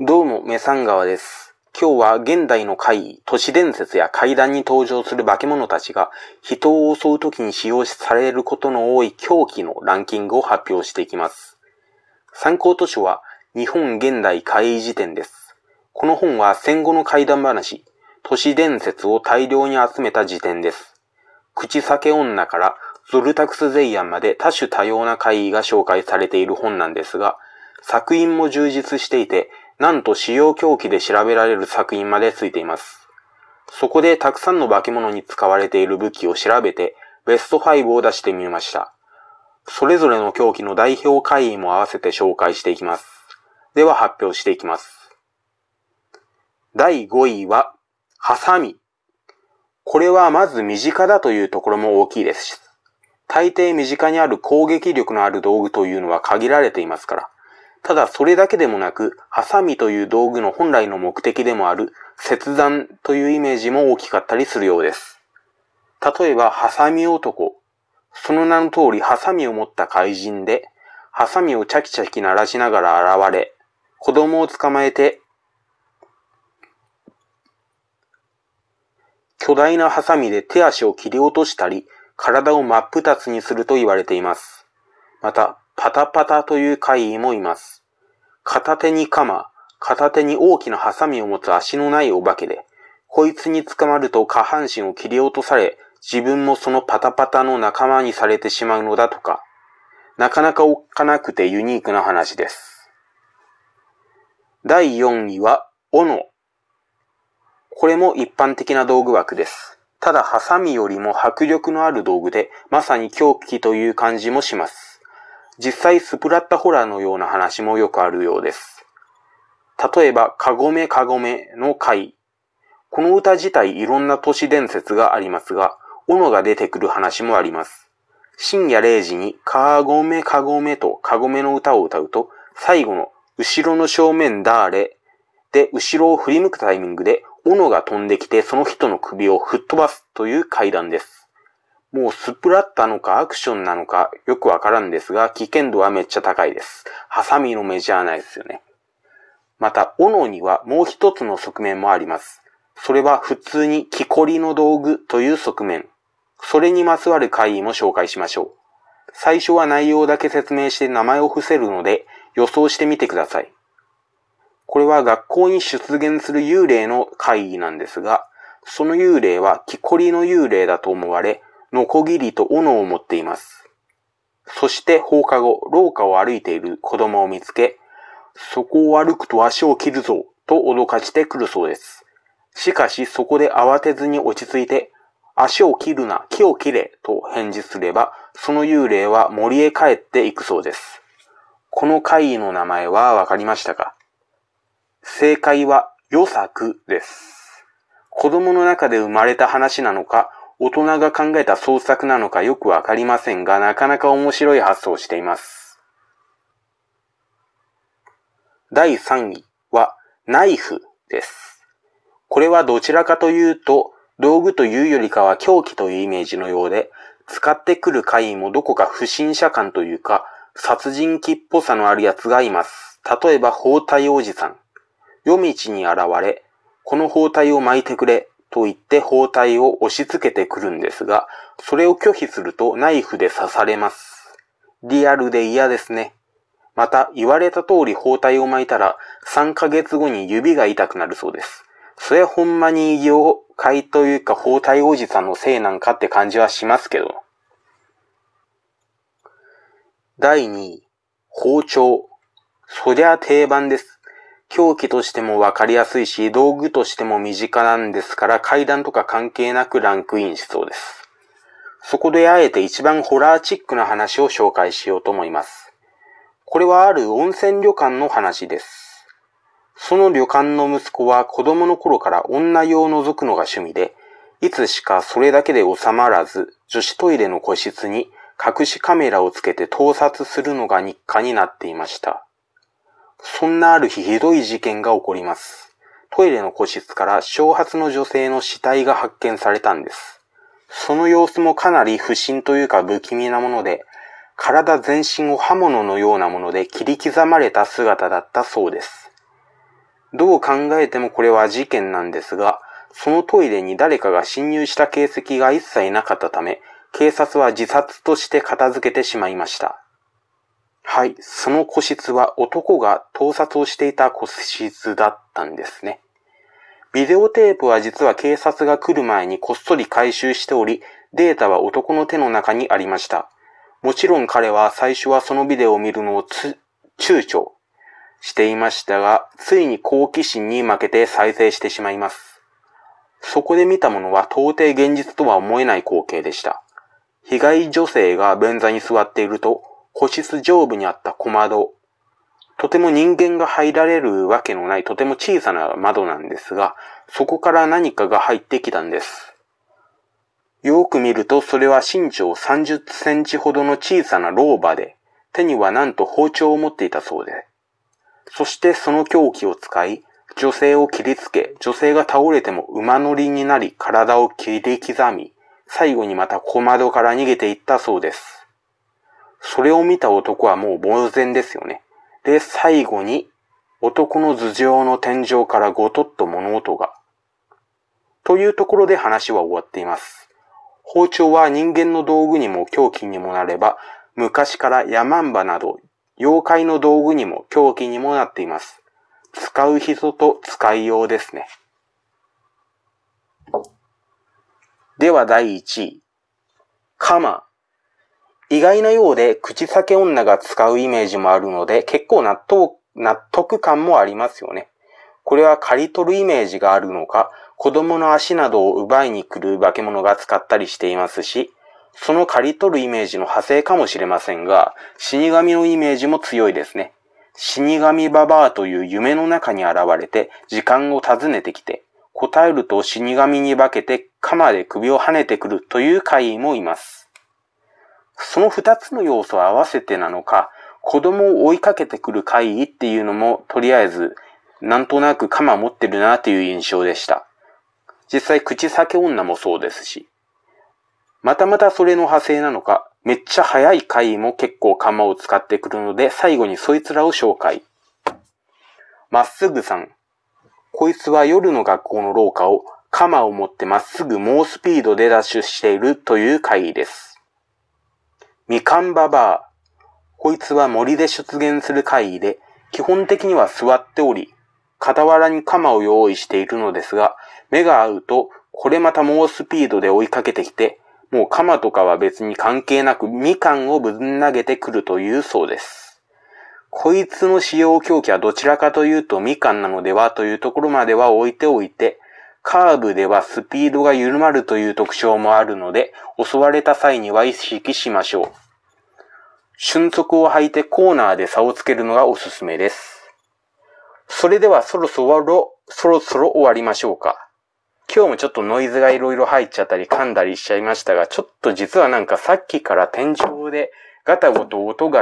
どうも、メサン川です。今日は現代の怪異、都市伝説や怪談に登場する化け物たちが人を襲う時に使用されることの多い狂気のランキングを発表していきます。参考図書は日本現代怪異辞典です。この本は戦後の怪談話、都市伝説を大量に集めた辞典です。口裂け女からゾルタクスゼイアンまで多種多様な怪異が紹介されている本なんですが、作品も充実していて、なんと使用狂気で調べられる作品までついています。そこでたくさんの化け物に使われている武器を調べて、ベスト5を出してみました。それぞれの狂気の代表怪異も合わせて紹介していきます。では発表していきます。第5位は、ハサミ。これはまず身近だというところも大きいです。大抵身近にある攻撃力のある道具というのは限られていますから。ただそれだけでもなく、ハサミという道具の本来の目的でもある切断というイメージも大きかったりするようです。例えば、ハサミ男。その名の通り、ハサミを持った怪人で、ハサミをチャキチャキ鳴らしながら現れ、子供を捕まえて、巨大なハサミで手足を切り落としたり、体を真っ二つにすると言われています。また、パタパタという怪異もいます。片手に鎌、片手に大きなハサミを持つ足のないお化けで、こいつに捕まると下半身を切り落とされ、自分もそのパタパタの仲間にされてしまうのだとか、なかなかおっかなくてユニークな話です。第4位は、斧。これも一般的な道具枠です。ただ、ハサミよりも迫力のある道具で、まさに狂気という感じもします。実際、スプラッタホラーのような話もよくあるようです。例えば、かごめかごめの回。この歌自体いろんな都市伝説がありますが、斧が出てくる話もあります。深夜0時に、かごめかごめとかごめの歌を歌うと、最後の、後ろの正面だーれで、後ろを振り向くタイミングで、斧が飛んできてその人の首を吹っ飛ばすという階段です。もうスプラッタのかアクションなのかよくわからんですが、危険度はめっちゃ高いです。ハサミの目じゃないですよね。また、斧にはもう一つの側面もあります。それは普通に木こりの道具という側面。それにまつわる会議も紹介しましょう。最初は内容だけ説明して名前を伏せるので予想してみてください。これは学校に出現する幽霊の会議なんですが、その幽霊は木こりの幽霊だと思われ、ノコギリと斧を持っています。そして放課後、廊下を歩いている子供を見つけ、そこを歩くと足を切るぞ、と脅かしてくるそうです。しかしそこで慌てずに落ち着いて、足を切るな、木を切れ、と返事すれば、その幽霊は森へ帰っていくそうです。この会議の名前はわかりましたか？正解は、予作です。子供の中で生まれた話なのか、大人が考えた創作なのかよくわかりませんが、なかなか面白い発想をしています。第3位は、ナイフです。これはどちらかというと、道具というよりかは凶器というイメージのようで、使ってくる怪異もどこか不審者感というか、殺人鬼っぽさのあるやつがいます。例えば、包帯おじさん。夜道に現れ、この包帯を巻いてくれ、と言って包帯を押し付けてくるんですが、それを拒否するとナイフで刺されます。リアルで嫌ですね。また、言われた通り包帯を巻いたら、3ヶ月後に指が痛くなるそうです。それほんまに異業界というか包帯おじさんのせいなんかって感じはしますけど。第2位、包丁。そりゃ定番です。凶器としてもわかりやすいし、道具としても身近なんですから、階段とか関係なくランクインしそうです。そこであえて一番ホラーチックな話を紹介しようと思います。これはある温泉旅館の話です。その旅館の息子は子供の頃から女用を覗くのが趣味で、いつしかそれだけで収まらず、女子トイレの個室に隠しカメラをつけて盗撮するのが日課になっていました。そんなある日ひどい事件が起こります。トイレの個室から小髪の女性の死体が発見されたんです。その様子もかなり不審というか不気味なもので、体全身を刃物のようなもので切り刻まれた姿だったそうです。どう考えてもこれは事件なんですが、そのトイレに誰かが侵入した形跡が一切なかったため、警察は自殺として片付けてしまいました。はい、その個室は男が盗撮をしていた個室だったんですね。ビデオテープは実は警察が来る前にこっそり回収しており、データは男の手の中にありました。もちろん彼は最初はそのビデオを見るのを躊躇していましたが、ついに好奇心に負けて再生してしまいます。そこで見たものは到底現実とは思えない光景でした。被害女性が便座に座っていると、個室上部にあった小窓、とても人間が入られるわけのないとても小さな窓なんですが、そこから何かが入ってきたんです。よく見るとそれは身長30センチほどの小さな老婆で、手にはなんと包丁を持っていたそうで、そしてその凶器を使い、女性を切りつけ、女性が倒れても馬乗りになり体を切り刻み、最後にまた小窓から逃げていったそうです。それを見た男はもう呆然ですよね。で、最後に男の頭上の天井からごとっと物音が。というところで話は終わっています。包丁は人間の道具にも凶器にもなれば、昔からヤマンバなど妖怪の道具にも凶器にもなっています。使う人と使いようですね。では第1位。カマ。意外なようで口裂け女が使うイメージもあるので結構納得、納得感もありますよね。これは刈り取るイメージがあるのか、子供の足などを奪いに来る化け物が使ったりしていますし、その刈り取るイメージの派生かもしれませんが、死神のイメージも強いですね。死神ババアという夢の中に現れて時間を尋ねてきて、答えると死神に化けて鎌で首を跳ねてくるという怪異もいます。その二つの要素を合わせてなのか、子供を追いかけてくる怪異っていうのも、とりあえず、なんとなく鎌持ってるなという印象でした。実際、口裂け女もそうですし。またまたそれの派生なのか、めっちゃ速い怪異も結構鎌を使ってくるので、最後にそいつらを紹介。まっすぐさん。こいつは夜の学校の廊下を鎌を持ってまっすぐ猛スピードでダッシュしているという怪異です。みかんばばあ。こいつは森で出現する怪異で、基本的には座っており、傍らに鎌を用意しているのですが、目が合うと、これまた猛スピードで追いかけてきて、もう鎌とかは別に関係なくみかんをぶん投げてくるというそうです。こいつの使用狂気はどちらかというとみかんなのではというところまでは置いておいて、カーブではスピードが緩まるという特徴もあるので、襲われた際には意識しましょう。瞬足を履いてコーナーで差をつけるのがおすすめです。それではそろそろ、そろそろ終わりましょうか。今日もちょっとノイズがいろいろ入っちゃったり噛んだりしちゃいましたが、ちょっと実はなんかさっきから天井でガタゴト音が